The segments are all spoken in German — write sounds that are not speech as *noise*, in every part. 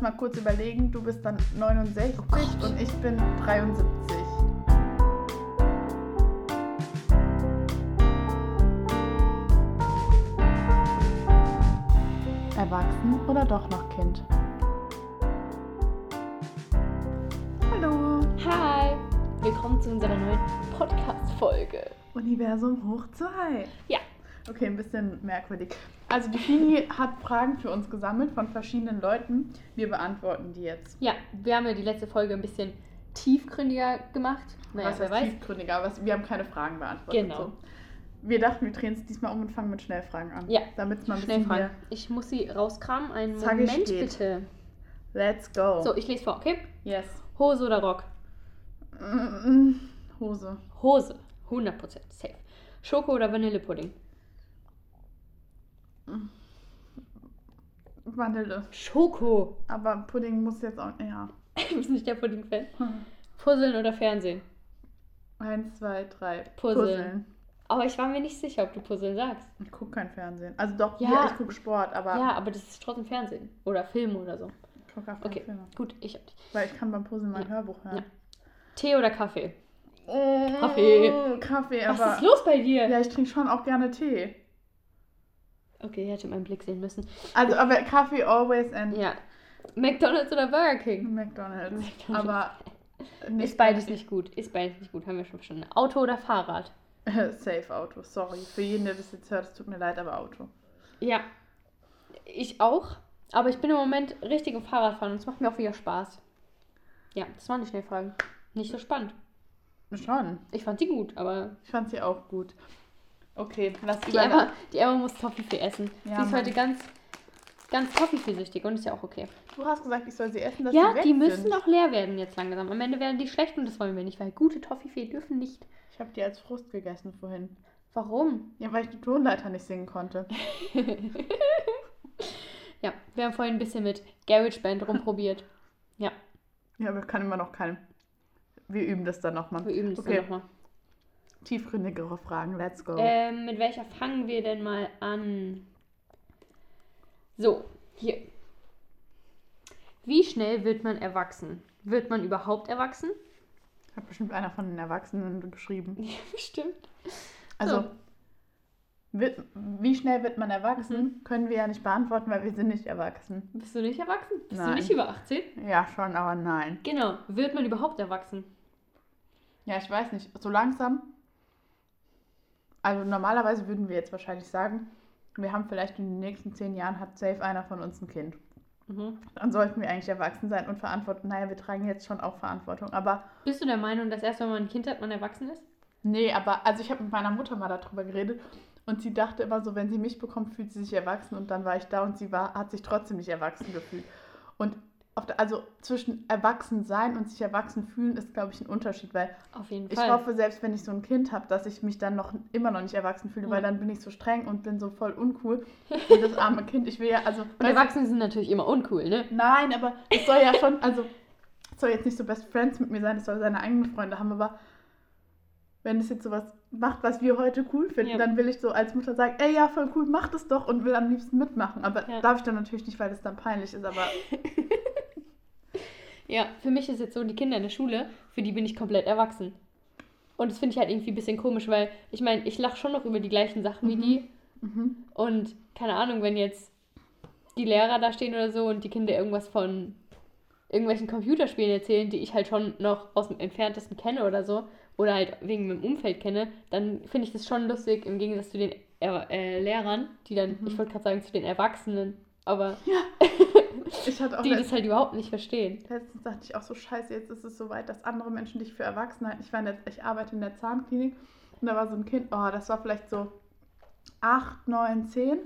lass mal kurz überlegen. Du bist dann 69 und ich bin 73. Erwachsen oder doch noch Kind? Hallo. Hi, willkommen zu unserer neuen Podcast-Folge. Universum hoch 2. Ja. Okay, ein bisschen merkwürdig. Also die Fini hat Fragen für uns gesammelt von verschiedenen Leuten. Wir beantworten die jetzt. Ja, wir haben ja die letzte Folge ein bisschen tiefgründiger gemacht. Naja, was heißt weiß. tiefgründiger, aber wir haben keine Fragen beantwortet. Genau. So. Wir dachten, wir drehen es diesmal um und fangen mit Schnellfragen an. Ja. Damit es mal ein bisschen Schnellfragen. Ich muss sie rauskramen. Einen Moment geht. bitte. Let's go. So, ich lese vor, okay? Yes. Hose oder Rock? Mm, Hose. Hose. 100% safe. Schoko oder Vanillepudding? Vanille. Schoko. Aber Pudding muss jetzt auch. Ja. *laughs* Du bist nicht der Pudding-Fan. Puzzeln oder Fernsehen? Eins, zwei, drei. Puzzeln. Aber ich war mir nicht sicher, ob du Puzzeln sagst. Ich gucke kein Fernsehen. Also doch, Ja. ja, ich gucke Sport, aber Ja, aber das ist trotzdem Fernsehen. Oder Film oder so. ich gucke auch Okay, Filme. gut, ich hab dich. Weil ich kann beim Puzzeln mein Ja. Hörbuch hören. Tee oder Kaffee? Oh, Kaffee. Kaffee, Was aber. ist los bei dir? Ja, ich trinke schon auch gerne Tee. Okay, ihr hättet meinen Blick sehen müssen. Also, aber Kaffee always and Ja. McDonalds oder Burger King? McDonalds. McDonald's. Aber nicht Ist beides nicht gut. Ist beides nicht gut, haben wir schon verstanden. Auto oder Fahrrad? *laughs* Safe Auto, sorry. Für jeden, der das jetzt hört, es tut mir leid, aber Auto. Ja. Ich auch. Aber ich bin im Moment richtig im Fahrradfahren und es macht mir auch wieder Spaß. Ja, das waren die Schnellfragen. Nicht so spannend. Schon. Ich fand sie gut, aber Ich fand sie auch gut. Okay, lass die. Emma, die Emma muss Toffifee essen. Ja, sie ist Mann. heute ganz, ganz Toffifee-süchtig und ist ja auch okay. Du hast gesagt, ich soll sie essen, dass Ja, sie weg die müssen sind. auch leer werden jetzt langsam. Am Ende werden die schlecht und das wollen wir nicht, weil gute Toffifee dürfen nicht. Ich habe die als Frust gegessen vorhin. Warum? Ja, weil ich die Tonleiter nicht singen konnte. *laughs* Ja, wir haben vorhin ein bisschen mit GarageBand rumprobiert. Ja, Ja, ich kann immer noch keinen. Wir üben das dann nochmal. wir üben das Okay. dann nochmal. Tiefgründigere Fragen, let's go. Ähm, mit welcher fangen wir denn mal an? So, hier. Wie schnell wird man erwachsen? Wird man überhaupt erwachsen? Hat bestimmt einer von den Erwachsenen geschrieben. *laughs* Ja, bestimmt. Also, So. wird, wie schnell wird man erwachsen, können wir ja nicht beantworten, weil wir sind nicht erwachsen. Bist du nicht erwachsen? Bist Nein. du nicht über 18? Ja, schon, aber nein. Genau. Wird man überhaupt erwachsen? Ja, ich weiß nicht. So langsam. Also normalerweise würden wir jetzt wahrscheinlich sagen, wir haben vielleicht in den nächsten zehn Jahren hat safe einer von uns ein Kind. Mhm. Dann sollten wir eigentlich erwachsen sein und Verantwortung. Naja, wir tragen jetzt schon auch Verantwortung. Aber Bist du der Meinung, dass erst wenn man ein Kind hat, man erwachsen ist? nee, aber also ich habe mit meiner Mutter mal darüber geredet und sie dachte immer so, wenn sie mich bekommt, fühlt sie sich erwachsen und dann war ich da und sie war, hat sich trotzdem nicht erwachsen gefühlt. Und also zwischen erwachsen sein und sich erwachsen fühlen ist, glaube ich, ein Unterschied, weil Auf jeden Ich hoffe, selbst wenn ich so ein Kind habe, dass ich mich dann noch immer noch nicht erwachsen fühle, Ja. weil dann bin ich so streng und bin so voll uncool. *laughs* Wie das arme Kind. Ich will ja, also. Und Erwachsene sind natürlich immer uncool, ne? nein, aber es soll ja *laughs* schon, also es soll jetzt nicht so Best Friends mit mir sein, es soll seine eigenen Freunde haben, aber wenn es jetzt sowas macht, was wir heute cool finden, Ja. dann will ich so als Mutter sagen, ey ja, voll cool, mach das doch und will am liebsten mitmachen. Aber Ja. darf ich dann natürlich nicht, weil das dann peinlich ist, aber *laughs* Ja, für mich ist jetzt so, die Kinder in der Schule, für die bin ich komplett erwachsen. Und das finde ich halt irgendwie ein bisschen komisch, weil ich meine, ich lache schon noch über die gleichen Sachen wie Mhm. die. mhm. Und keine Ahnung, wenn jetzt die Lehrer da stehen oder so und die Kinder irgendwas von irgendwelchen Computerspielen erzählen, die ich halt schon noch aus dem entferntesten kenne oder so, oder halt wegen meinem Umfeld kenne, dann finde ich das schon lustig im Gegensatz zu den er äh, Lehrern, die dann, Mhm. ich wollte gerade sagen, zu den Erwachsenen, aber *laughs* ich hatte auch die das halt überhaupt nicht verstehen. Letztens dachte ich auch so, scheiße, jetzt ist es so weit, dass andere Menschen dich für erwachsen halten. Ich, war der, ich arbeite in der Zahnklinik und da war so ein Kind, oh, das war vielleicht so 8, 9, 10.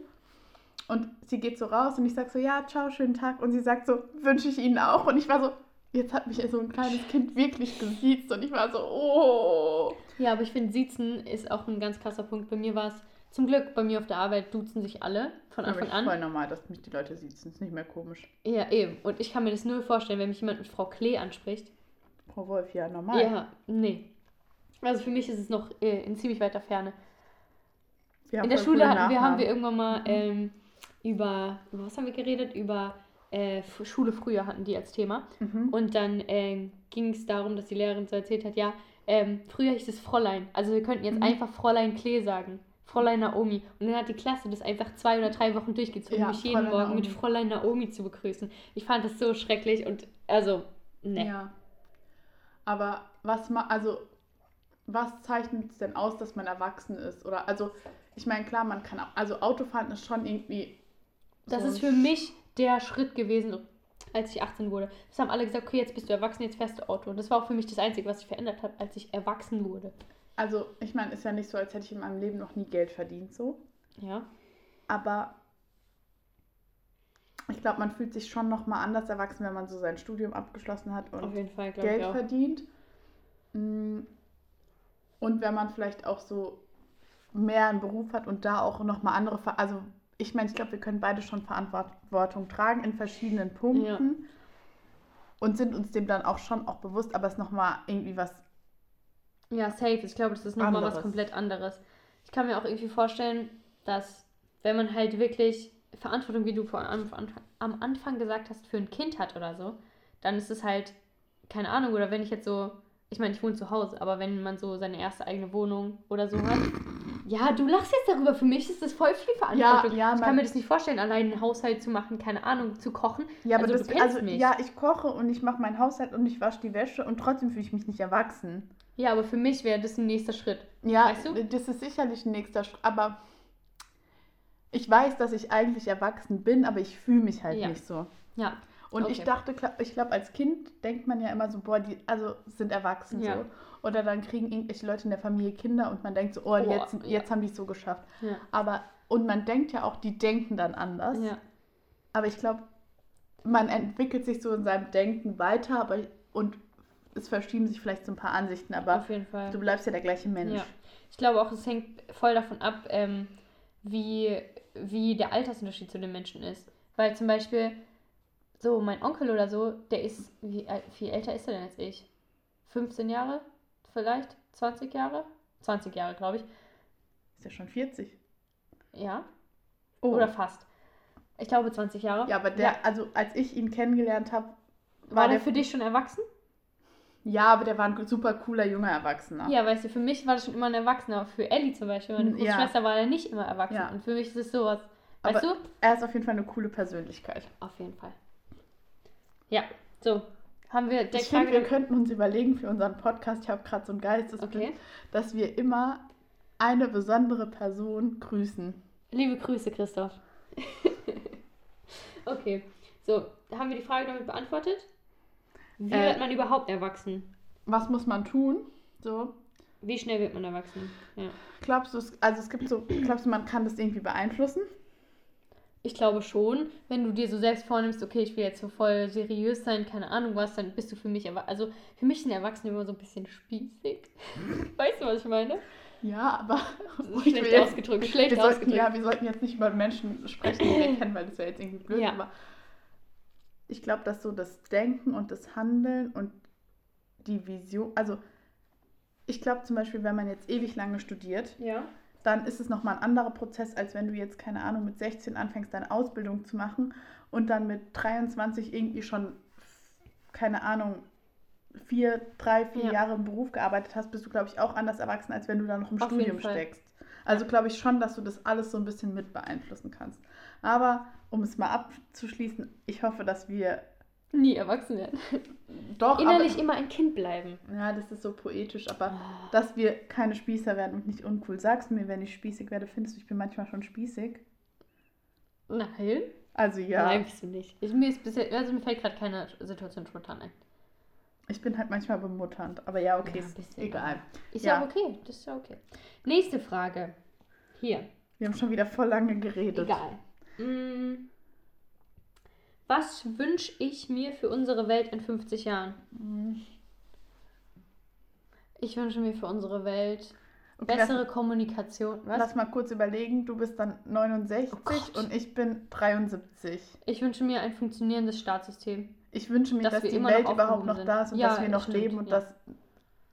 Und sie geht so raus und ich sag so, ja, ciao, schönen Tag. Und sie sagt so, wünsche ich Ihnen auch. Und ich war so, jetzt hat mich so ein kleines Kind wirklich gesiezt und ich war so, oh. Ja, aber ich finde, Siezen ist auch ein ganz krasser Punkt. Bei mir war es zum Glück, bei mir auf der Arbeit duzen sich alle von Anfang ich an. voll normal, dass mich die Leute siezen. Ist nicht mehr komisch. Ja, eben. Und ich kann mir das nur vorstellen, wenn mich jemand mit Frau Klee anspricht. Frau Wolf, ja, normal. Ja, nee. Also für mich ist es noch äh, in ziemlich weiter Ferne. Wir haben in der Schule hatten wir, haben wir irgendwann mal ähm, über, über was haben wir geredet? Über äh, Schule früher hatten die als Thema. Mhm. Und dann äh, ging es darum, dass die Lehrerin so erzählt hat, ja, ähm, früher hieß es Fräulein. Also wir könnten jetzt Mhm. einfach Fräulein Klee sagen. Fräulein Naomi. Und dann hat die Klasse das einfach zwei oder drei Wochen durchgezogen, Ja, mich jeden Fräulein Morgen mit Naomi. Fräulein Naomi zu begrüßen. Ich fand das so schrecklich und also, ne. Ja. Aber was ma also was zeichnet es denn aus, dass man erwachsen ist? Oder also, ich meine, klar, man kann auch, also Autofahren ist schon irgendwie. Das so ist ein für mich der Schritt gewesen, als ich 18 wurde. Das haben alle gesagt, okay, jetzt bist du erwachsen, jetzt fährst du Auto. Und das war auch für mich das Einzige, was sich verändert hat, als ich erwachsen wurde. Also, ich meine, ist ja nicht so, als hätte ich in meinem Leben noch nie Geld verdient, so. Ja. Aber ich glaube, man fühlt sich schon noch mal anders erwachsen, wenn man so sein Studium abgeschlossen hat und Fall, Geld verdient. Mm. Und wenn man vielleicht auch so mehr einen Beruf hat und da auch noch mal andere, Ver also ich meine, ich glaube, wir können beide schon Verantwortung tragen in verschiedenen Punkten und sind uns dem dann auch schon auch bewusst, aber es ist noch mal irgendwie was Ja, safe. Ich glaube, das ist nochmal was komplett anderes. Ich kann mir auch irgendwie vorstellen, dass wenn man halt wirklich Verantwortung, wie du vor am, Anfang- am Anfang gesagt hast, für ein Kind hat oder so, dann ist es halt, keine Ahnung, oder wenn ich jetzt so, ich meine, ich wohne zu Hause, aber wenn man so seine erste eigene Wohnung oder so hat, ja, du lachst jetzt darüber, für mich ist das voll viel Verantwortung. ja, ich man- kann mir das nicht vorstellen, allein einen Haushalt zu machen, keine Ahnung, zu kochen. Ja, aber Also, das, du kennst also mich. ja, ich koche und ich mache meinen Haushalt und ich wasche die Wäsche und trotzdem fühle ich mich nicht erwachsen. Ja, aber für mich wäre das ein nächster Schritt. Ja, Weißt du? das ist sicherlich ein nächster Schritt, aber ich weiß, dass ich eigentlich erwachsen bin, aber ich fühle mich halt Ja. nicht so. Ja, Und Okay. ich dachte, ich glaube, als Kind denkt man ja immer so, boah, die also sind erwachsen Ja. so. Oder dann kriegen irgendwelche Leute in der Familie Kinder und man denkt so, oh, Oh, jetzt, ja. jetzt haben die es so geschafft. ja, Aber, und man denkt ja auch, die denken dann anders. ja. Aber ich glaube, man entwickelt sich so in seinem Denken weiter, aber und es verschieben sich vielleicht so ein paar Ansichten, aber du bleibst ja der gleiche Mensch. Ja. Ich glaube auch, es hängt voll davon ab, ähm, wie, wie der Altersunterschied zu den Menschen ist. Weil zum Beispiel, so mein Onkel oder so, der ist, wie alt- viel älter ist er denn als ich? 15 Jahre? Vielleicht? 20 Jahre? 20 Jahre, glaube ich. Ist ja schon 40. Ja. Oh. Oder fast. Ich glaube 20 Jahre. Ja, aber der, Ja. also als ich ihn kennengelernt habe, War der für dich schon erwachsen? Ja, aber der war ein super cooler junger Erwachsener. Ja, weißt du, für mich war das schon immer ein Erwachsener. aber Für Ellie zum Beispiel, meine Hm, ja. Schwester, war er nicht immer erwachsen. Ja. Und für mich ist es sowas. Weißt Aber- du? Er ist auf jeden Fall eine coole Persönlichkeit. Auf jeden Fall. Ja, so. Haben wir ich finde, wir könnten uns überlegen für unseren Podcast, ich habe gerade so ein Geistesblick, Okay. dass wir immer eine besondere Person grüßen. Liebe Grüße, Christoph. *laughs* okay. So, haben wir die Frage damit beantwortet? Wie Äh. wird man überhaupt erwachsen? Was muss man tun? So, Wie schnell wird man erwachsen? Ja. glaubst du, es, also es gibt so, glaubst du, man kann das irgendwie beeinflussen? Ich glaube schon, wenn du dir so selbst vornimmst, okay, ich will jetzt so voll seriös sein, keine Ahnung was, dann bist du für mich, aber also für mich sind Erwachsene immer so ein bisschen spießig. *laughs* weißt du, was ich meine? Ja, aber *laughs* *laughs* schlecht ausgedrückt, schlecht wir sollten, ausgedrückt. ja, wir sollten jetzt nicht über Menschen sprechen, die wir kennen, weil das wäre jetzt irgendwie blöd. Ja. Aber ich glaube, dass so das Denken und das Handeln und die Vision, also ich glaube zum Beispiel, wenn man jetzt ewig lange studiert, Ja. dann ist es nochmal ein anderer Prozess, als wenn du jetzt, keine Ahnung, mit 16 anfängst, deine Ausbildung zu machen und dann mit 23 irgendwie schon, keine Ahnung, vier, drei, vier Ja. Jahre im Beruf gearbeitet hast, bist du, glaube ich, auch anders erwachsen, als wenn du dann noch im Auf Studium steckst. Also glaube ich schon, dass du das alles so ein bisschen mit beeinflussen kannst. Aber um es mal abzuschließen, ich hoffe, dass wir Nie erwachsen werden. doch. Innerlich aber, immer ein Kind bleiben. ja, das ist so poetisch, aber dass wir keine Spießer werden und nicht uncool. Sagst du mir, wenn ich spießig werde, findest du, ich bin manchmal schon spießig? Nein. Also ja, Nein, bist du nicht. Ich, mir, ist bisher, also mir fällt gerade keine Situation spontan ein. Ich bin halt manchmal bemutternd. Aber ja, okay, Ja, ist egal. Ist ja. Ja. okay. Das ist ja okay. Nächste Frage. Hier. Wir haben schon wieder voll lange geredet. Egal. Mm. Was wünsche ich mir für unsere Welt in 50 Jahren? Mhm. Ich wünsche mir für unsere Welt Okay, bessere lass, Kommunikation. Was? lass mal kurz überlegen. Du bist dann 69 Oh und ich bin 73. Ich wünsche mir ein funktionierendes Staatssystem. Ich wünsche mir, Dass dass, wir die Welt überhaupt noch sind. da ist und Ja, dass wir noch stimmt, leben und ja. dass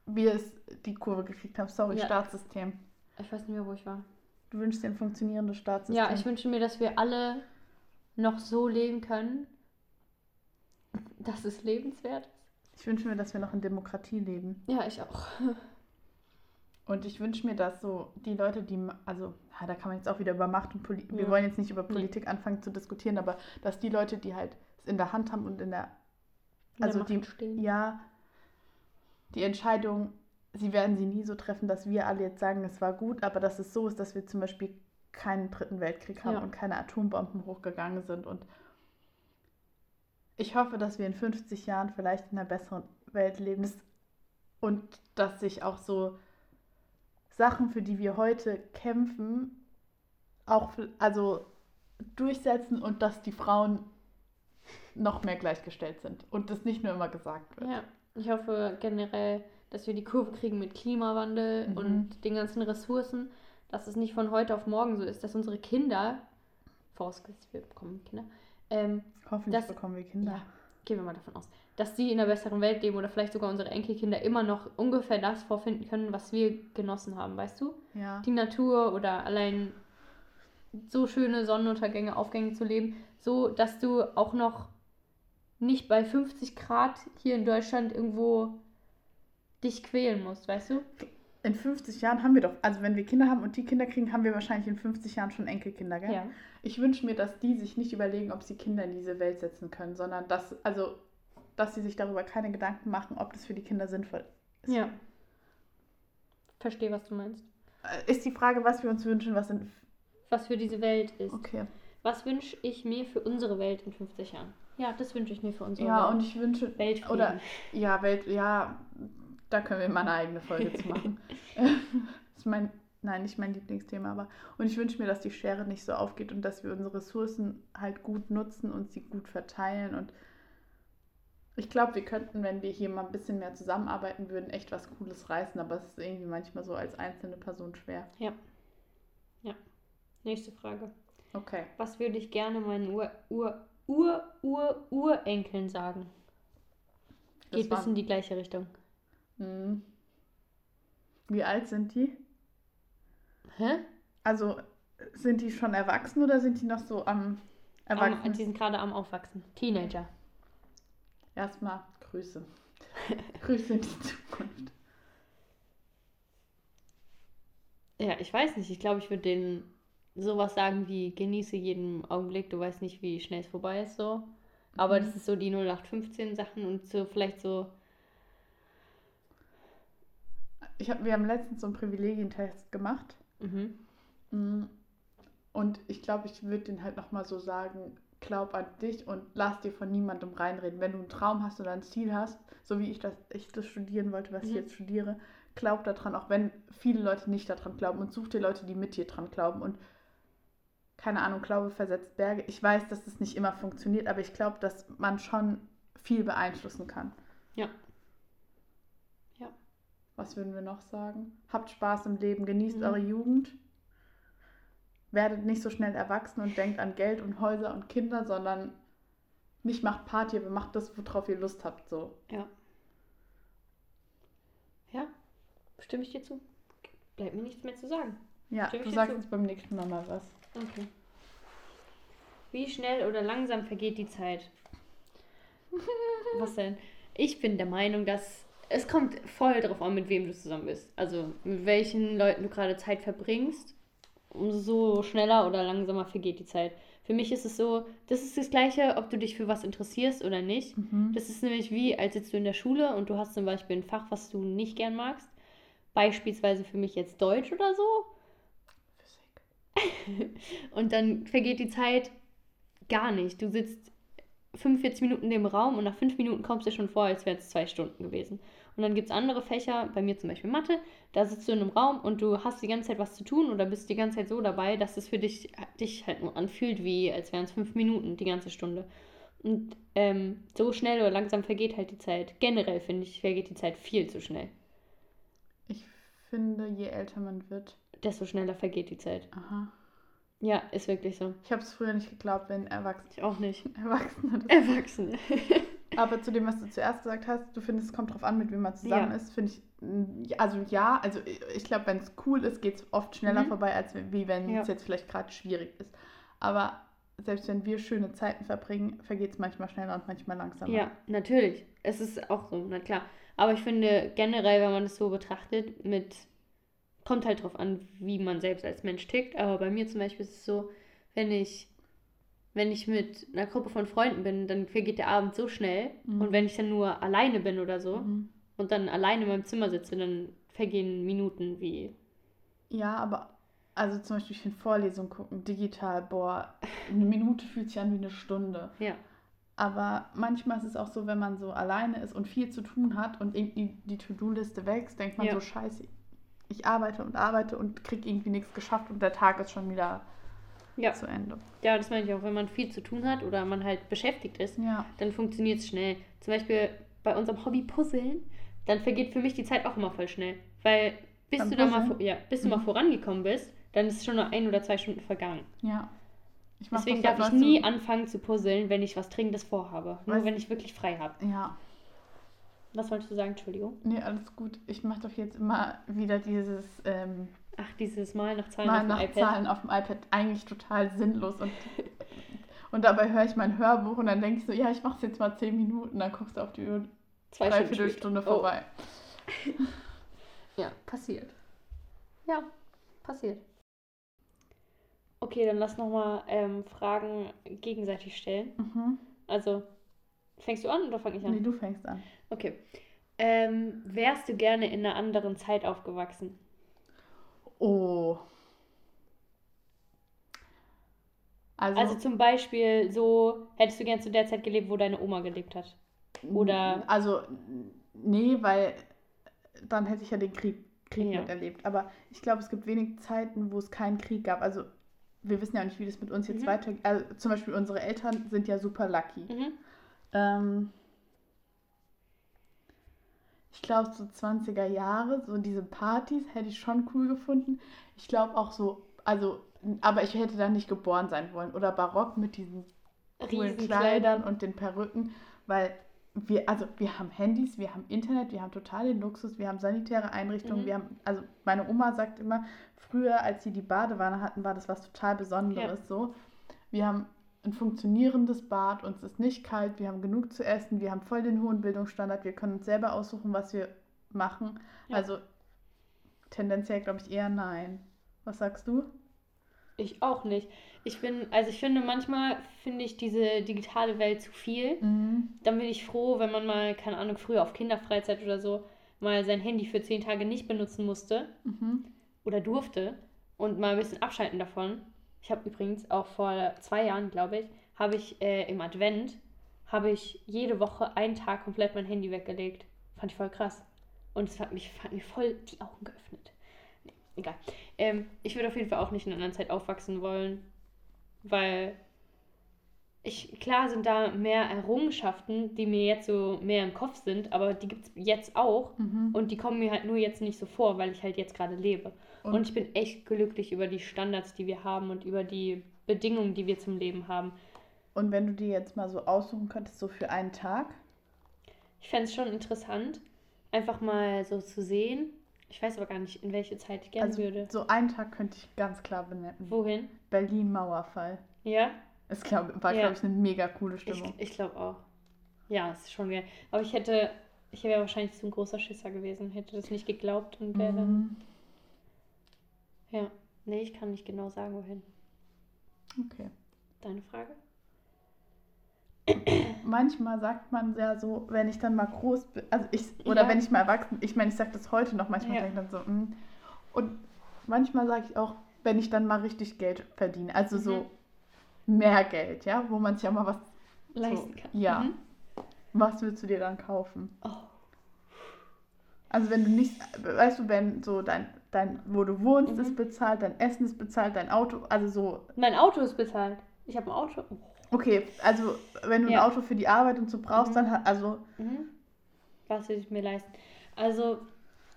wir es die Kurve gekriegt haben. Sorry, Ja. Staatssystem. Ich weiß nicht mehr, wo ich war. Du wünschst dir ein funktionierendes Staatssystem. Ja, ich wünsche mir, dass wir alle noch so leben können, dass es lebenswert ist. Ich wünsche mir, dass wir noch in Demokratie leben. Ja, ich auch. Und ich wünsche mir, dass so die Leute, die, also, ja, da kann man jetzt auch wieder über Macht und Politik, wir Ja. wollen jetzt nicht über Nee. Politik anfangen zu diskutieren, aber dass die Leute, die halt es in der Hand haben und in der, In der also Macht die, stehen. ja, die Entscheidung, sie werden sie nie so treffen, dass wir alle jetzt sagen, es war gut, aber dass es so ist, dass wir zum Beispiel keinen dritten Weltkrieg haben Ja. und keine Atombomben hochgegangen sind. Und ich hoffe, dass wir in 50 Jahren vielleicht in einer besseren Welt leben und dass sich auch so Sachen, für die wir heute kämpfen, auch also durchsetzen und dass die Frauen noch mehr gleichgestellt sind und das nicht nur immer gesagt wird. Ja, ich hoffe generell, dass wir die Kurve kriegen mit Klimawandel Mhm. und den ganzen Ressourcen, dass es nicht von heute auf morgen so ist, dass unsere Kinder, vorausgesetzt wir bekommen Kinder, ähm, Hoffentlich Das- bekommen wir Kinder. ja, gehen wir mal davon aus, dass sie in einer besseren Welt leben oder vielleicht sogar unsere Enkelkinder immer noch ungefähr das vorfinden können, was wir genossen haben, weißt du? Ja. Die Natur oder allein so schöne Sonnenuntergänge, Aufgänge zu leben, so dass du auch noch nicht bei 50 Grad hier in Deutschland irgendwo dich quälen musst, weißt du? In 50 Jahren haben wir doch, also wenn wir Kinder haben und die Kinder kriegen, haben wir wahrscheinlich in 50 Jahren schon Enkelkinder, gell? Ich wünsche mir, dass die sich nicht überlegen, ob sie Kinder in diese Welt setzen können, sondern dass, also, dass sie sich darüber keine Gedanken machen, ob das für die Kinder sinnvoll ist. Ja. Verstehe, was du meinst. Äh, Ist die Frage, was wir uns wünschen, was in. Was für diese Welt ist. Okay. Was wünsche ich mir für unsere Welt in 50 Jahren? Ja, das wünsche ich mir für unsere Ja, und ich wünsche. Weltfrieden. Oder, ja, Welt, ja, da können wir mal eine eigene Folge zu machen. das *laughs* ist mein, nein, nicht mein Lieblingsthema, aber. Und ich wünsche mir, dass die Schere nicht so aufgeht und dass wir unsere Ressourcen halt gut nutzen und sie gut verteilen. Und ich glaube, wir könnten, wenn wir hier mal ein bisschen mehr zusammenarbeiten würden, echt was Cooles reißen, aber es ist irgendwie manchmal so als einzelne Person schwer. Nächste Frage. Okay. Was würde ich gerne meinen Ur, Ur, Ur, Ur, Urenkeln sagen? Das Geht bis in die gleiche Richtung. Hm. Wie alt sind die? Hä? Also sind die schon erwachsen oder sind die noch so am Am, Erwachsenen? die sind gerade am Aufwachsen. Teenager. Erstmal Grüße. *laughs* Grüße in die Zukunft. Ja, ich weiß nicht. Ich glaube, ich würde denen sowas sagen wie genieße jeden Augenblick. Du weißt nicht, wie schnell es vorbei ist so. Aber Mhm. das ist so die 0815 Sachen und so vielleicht so. Ich hab, wir haben letztens so einen Privilegientest gemacht. Mhm. Mm. Und ich glaube, ich würde den halt nochmal so sagen, glaub an dich und lass dir von niemandem reinreden. Wenn du einen Traum hast oder ein Ziel hast, so wie ich das, ich das studieren wollte, was ich Mhm. jetzt studiere, glaub daran, auch wenn viele Leute nicht daran glauben und such dir Leute, die mit dir dran glauben und keine Ahnung, Glaube versetzt Berge. Ich weiß, dass das nicht immer funktioniert, aber ich glaube, dass man schon viel beeinflussen kann. Ja. Ja. Was würden wir noch sagen? Habt Spaß im Leben, genießt Mhm. eure Jugend. Werdet nicht so schnell erwachsen und denkt an Geld und Häuser und Kinder, sondern nicht macht Party, aber macht das, worauf ihr Lust habt. So. Ja. Ja, stimme ich dir zu. Bleibt mir nichts mehr zu sagen. Ja, du sagst zu. uns beim nächsten Mal mal was. Okay. Wie schnell oder langsam vergeht die Zeit? Was denn? Ich bin der Meinung, dass es kommt voll drauf an, mit wem du zusammen bist. Also mit welchen Leuten du gerade Zeit verbringst, umso schneller oder langsamer vergeht die Zeit. Für mich ist es so, das ist das Gleiche, ob du dich für was interessierst oder nicht. Mhm. Das ist nämlich wie, als sitzt du in der Schule und du hast zum Beispiel ein Fach, was du nicht gern magst. Beispielsweise für mich jetzt Deutsch oder so. *laughs* Und dann vergeht die Zeit gar nicht. Du sitzt 45 Minuten in dem Raum und nach 5 Minuten kommst du dir schon vor, als wären es zwei Stunden gewesen. Und dann gibt es andere Fächer, bei mir zum Beispiel Mathe, da sitzt du in einem Raum und du hast die ganze Zeit was zu tun oder bist die ganze Zeit so dabei, dass es für dich, dich halt nur anfühlt, wie als wären es 5 Minuten die ganze Stunde. Und ähm, so schnell oder langsam vergeht halt die Zeit. Generell finde ich, vergeht die Zeit viel zu schnell. Ich finde, je älter man wird. Desto schneller vergeht die Zeit. Aha. Ja, ist wirklich so. Ich habe es früher nicht geglaubt, wenn Erwachsene, Ich auch nicht. *laughs* Erwachsene Erwachsene. *laughs* Aber zu dem, was du zuerst gesagt hast, du findest, es kommt drauf an, mit wem man zusammen Ja. ist, finde ich, mm, ja, also ja, also ich- glaube, wenn es cool ist, geht es oft schneller Mhm. vorbei, als wie wenn Ja. es jetzt vielleicht gerade schwierig ist. Aber selbst wenn wir schöne Zeiten verbringen, vergeht es manchmal schneller und manchmal langsamer. Ja, natürlich. Es ist auch so, na klar. Aber ich finde generell, wenn man das so betrachtet, mit kommt halt drauf an, wie man selbst als Mensch tickt. Aber bei mir zum Beispiel ist es so, wenn ich wenn ich mit einer Gruppe von Freunden bin, dann vergeht der Abend so schnell. Mhm. Und wenn ich dann nur alleine bin oder so Mhm. und dann alleine in meinem Zimmer sitze, dann vergehen Minuten wie. Ja, aber also zum Beispiel, ich finde Vorlesung gucken, digital, boah, eine Minute fühlt sich an wie eine Stunde. Ja. Aber manchmal ist es auch so, wenn man so alleine ist und viel zu tun hat und irgendwie die To-Do-Liste wächst, denkt man Ja. so, scheiße, ich arbeite und arbeite und krieg irgendwie nichts geschafft und der Tag ist schon wieder Ja. zu Ende. Ja, das meine ich auch. Wenn man viel zu tun hat oder man halt beschäftigt ist, Ja. dann funktioniert es schnell. Zum Beispiel bei unserem Hobby Puzzeln, dann vergeht für mich die Zeit auch immer voll schnell. Weil bis Beim du da mal, Puzzeln? ja, bis du mal Mhm. vorangekommen bist, dann ist schon nur ein oder zwei Stunden vergangen. Ja. Deswegen darf ich nie anfangen zu puzzeln, wenn ich was Dringendes vorhabe. Nur wenn ich wirklich frei habe. Ja. Was wolltest du sagen? Entschuldigung. Nee, alles gut. Ich mache doch jetzt immer wieder dieses ähm, Ach, dieses Mal nach Zahlen Mal auf dem nach iPad. Zahlen auf dem iPad eigentlich total sinnlos. Und, *laughs* und dabei höre ich mein Hörbuch und dann denke ich so, ja, ich mache es jetzt mal zehn Minuten, dann guckst du auf die Uhr, Zwei Stunden dreiviertel. Stunde Oh. vorbei. Ja, passiert. Ja, passiert. Okay, dann lass nochmal ähm, Fragen gegenseitig stellen. Mhm. Also, fängst du an oder fange ich an? Nee, du fängst an. Okay. Ähm, wärst du gerne in einer anderen Zeit aufgewachsen? Oh. Also, Also zum Beispiel so, hättest du gern zu der Zeit gelebt, wo deine Oma gelebt hat? oder- Also, nee, weil dann hätte ich ja den Krieg, Krieg Ja. miterlebt. Aber ich glaube, es gibt wenig Zeiten, wo es keinen Krieg gab. Also, wir wissen ja nicht, wie das mit uns jetzt Mhm. weitergeht. Also, zum Beispiel unsere Eltern sind ja super lucky. Mhm. Ähm, ich glaube, so 20er Jahre, so diese Partys hätte ich schon cool gefunden. Ich glaube auch so, also, aber ich hätte da nicht geboren sein wollen. Oder barock mit diesen coolen Kleidern und den Perücken, weil wir, also wir haben Handys, wir haben Internet, wir haben total den Luxus, wir haben sanitäre Einrichtungen, Mhm. wir haben, also meine Oma sagt immer, früher, als sie die Badewanne hatten, war das was total Besonderes so. Wir haben ein funktionierendes Bad, uns ist nicht kalt, wir haben genug zu essen, wir haben voll den hohen Bildungsstandard, wir können uns selber aussuchen, was wir machen. Ja. Also tendenziell glaube ich eher nein. Was sagst du? Ich auch nicht. Ich bin, also ich finde, manchmal finde ich diese digitale Welt zu viel. Mhm. Dann bin ich froh, wenn man mal, keine Ahnung, früher auf Kinderfreizeit oder so mal sein Handy für zehn Tage nicht benutzen musste Mhm. oder durfte und mal ein bisschen abschalten davon. Ich habe übrigens auch vor zwei Jahren, glaube ich, habe ich äh, im Advent, habe ich jede Woche einen Tag komplett mein Handy weggelegt. Fand ich voll krass. Und es hat mich, *laughs* hat mir voll die Augen geöffnet. Nee, egal. Ähm, ich würde auf jeden Fall auch nicht in einer anderen Zeit aufwachsen wollen, weil ich, klar sind da mehr Errungenschaften, die mir jetzt so mehr im Kopf sind, aber die gibt es jetzt auch. Mhm. Und die kommen mir halt nur jetzt nicht so vor, weil ich halt jetzt gerade lebe. Und, Und- ich bin echt glücklich über die Standards, die wir haben und über die Bedingungen, die wir zum Leben haben. Und wenn du dir jetzt mal so aussuchen könntest, so für einen Tag, Ich fände es schon interessant, einfach mal so zu sehen. Ich weiß aber gar nicht, in welche Zeit ich gerne also würde. so einen Tag könnte ich ganz klar benennen. Wohin? Berlin Mauerfall. Ja? Es glaub, war, Ja. glaube ich, eine mega coole Ich, Stimmung. ich glaube auch. Ja, es ist schon geil. Aber ich hätte, ich wäre wahrscheinlich so ein großer Schisser gewesen, hätte das nicht geglaubt und wäre dann. Mhm. Ja. Nee, ich kann nicht genau sagen, wohin. Okay. Deine Frage? Manchmal sagt man ja so, wenn ich dann mal groß bin, also ich, oder Ja. wenn ich mal erwachsen, ich meine, ich sage das heute noch, manchmal Ja. sage ich dann so, mm. und manchmal sage ich auch, wenn ich dann mal richtig Geld verdiene, also so mehr Geld, ja, wo man sich auch mal was, Leisten kann. ja. Mhm. was willst du dir dann kaufen? Oh. Also wenn du nicht, weißt du, wenn so dein, dein wo du wohnst, Mhm. ist bezahlt, dein Essen ist bezahlt, dein Auto, also so, Mein Auto ist bezahlt. Ich habe ein Auto. Oh. okay, also wenn du Ja. ein Auto für die Arbeit und so brauchst, Mhm. dann also, Mhm. Was will ich mir leisten? Also,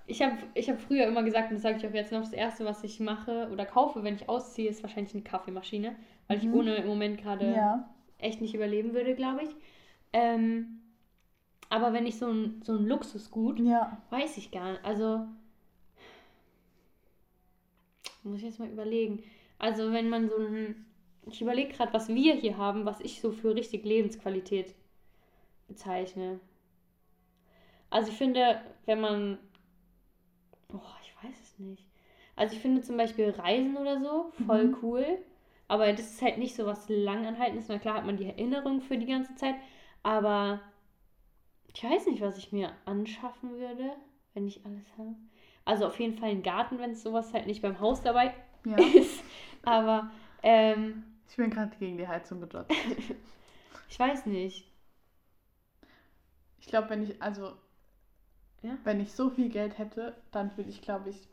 ich habe ich hab früher immer gesagt, und das sage ich auch jetzt noch, das Erste, was ich mache oder kaufe, wenn ich ausziehe, ist wahrscheinlich eine Kaffeemaschine, weil ich Mhm. ohne im Moment gerade ja. echt nicht überleben würde, glaube ich. Ähm, aber wenn ich so ein, so ein Luxusgut, Ja. weiß ich gar nicht. Also, muss ich jetzt mal überlegen. Also, wenn man so ein, ich überlege gerade, was wir hier haben, was ich so für richtig Lebensqualität bezeichne. Also ich finde, wenn man. Oh, ich weiß es nicht. Also ich finde zum Beispiel Reisen oder so voll Mhm. cool. Aber das ist halt nicht so was langanhaltendes. Na klar hat man die Erinnerung für die ganze Zeit. Aber ich weiß nicht, was ich mir anschaffen würde, wenn ich alles habe. Also auf jeden Fall einen Garten, wenn es sowas halt nicht beim Haus dabei Ja. ist. Aber ähm, Ich bin gerade gegen die Heizung gedotzt. *laughs* ich weiß nicht. Ich glaube, wenn ich, also, Ja. wenn ich so viel Geld hätte, dann würde ich, glaube ich,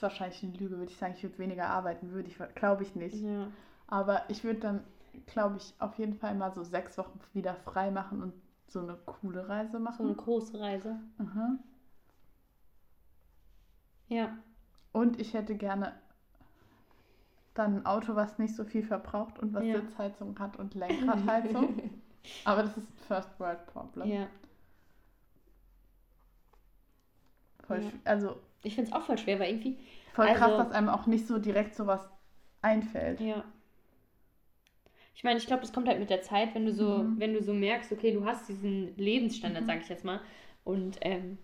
ist wahrscheinlich eine Lüge, würde ich sagen, ich würde weniger arbeiten, würde ich, glaube ich nicht. Ja. Aber ich würde dann, glaube ich, auf jeden Fall mal so sechs Wochen wieder frei machen und so eine coole Reise So eine machen. große Reise. Mhm. Ja. Und ich hätte gerne dann ein Auto, was nicht so viel verbraucht und was Ja. Sitzheizung hat und *laughs* Lenkradheizung. Aber das ist ein First World Problem. ja. Voll, Ja. Also Ich finde es auch voll schwer, weil irgendwie. voll krass, Also- dass einem auch nicht so direkt sowas einfällt. Ja. Ich meine, ich glaube, das kommt halt mit der Zeit, wenn du so, Mhm. wenn du so merkst, okay, du hast diesen Lebensstandard, Mhm. sag ich jetzt mal, und ähm,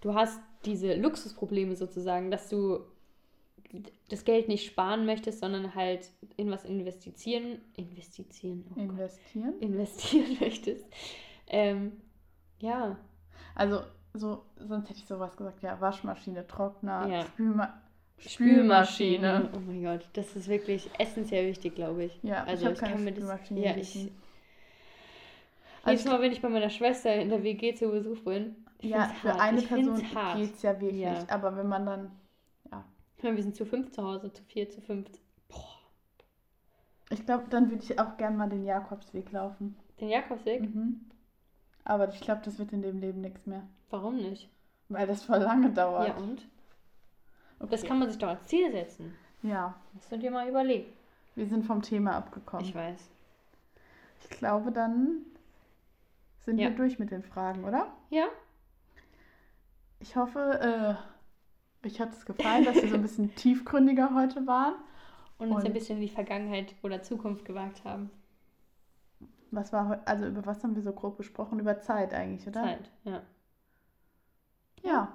du hast diese Luxusprobleme sozusagen, dass du das Geld nicht sparen möchtest, sondern halt in was investieren, investieren, oh Gott, Investieren. investieren *laughs* möchtest. Ähm, ja, Also so, sonst hätte ich sowas gesagt, ja, Waschmaschine, Trockner, Ja. Spülma Spülmaschine. Oh mein Gott, das ist wirklich essentiell wichtig, glaube ich. Ja, also ich habe ich keine kann mir das. Spülmaschine. Ja, ich. diesem- Jedes Also Mal, wenn ich bei meiner Schwester in der WG zu Besuch bin, ich ja, für hart. eine ich Person geht es ja wirklich. Ja. Aber wenn man dann, Ich meine, wir sind zu fünf zu Hause, zu vier, zu fünf. Boah. ich glaube, dann würde ich auch gern mal den Jakobsweg laufen. Den Jakobsweg? Mhm. Aber ich glaube, das wird in dem Leben nichts mehr. Warum nicht? Weil das voll lange dauert. Ja, und? okay. Das kann man sich doch als Ziel setzen. ja, Musst du dir mal überlegen. wir sind vom Thema abgekommen. Ich Ich, weiß. glaube, dann sind Ja. wir durch mit den Fragen, oder? Ja? Ich hoffe, äh, euch hat es gefallen, dass wir so ein bisschen *laughs* tiefgründiger heute waren. Und uns ein bisschen in die Vergangenheit oder Zukunft gewagt haben. Was war also über was haben wir so grob gesprochen? Über Zeit eigentlich, oder? Zeit, ja. Ja.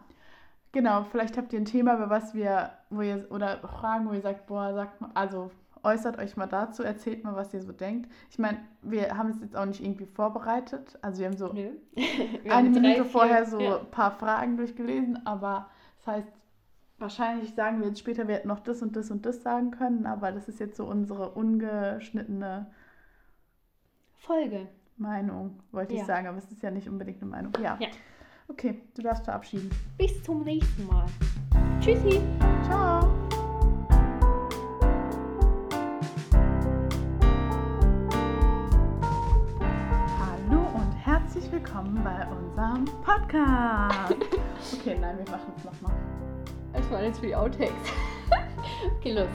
Genau, vielleicht habt ihr ein Thema, über was wir, wo ihr, oder Fragen, wo ihr sagt, boah, sagt mal, also äußert euch mal dazu, erzählt mal, was ihr so denkt. Ich meine, wir haben es jetzt auch nicht irgendwie vorbereitet. Also wir haben so Nö. *laughs* Wir *laughs* eine haben drei, Minute vier- vorher so Ja. ein paar Fragen durchgelesen, aber das heißt, wahrscheinlich sagen wir jetzt später, wir hätten noch das und das und das sagen können, aber das ist jetzt so unsere ungeschnittene Folge. Meinung, wollte ich Ja. sagen, aber es ist ja nicht unbedingt eine Meinung. Ja. Ja. Okay, du darfst verabschieden. Bis zum nächsten Mal. Tschüssi. Ciao. Hallo und herzlich willkommen bei unserem Podcast. *laughs* Okay, nein, wir machen es nochmal. Das war jetzt für die Outtakes. *laughs* okay, los.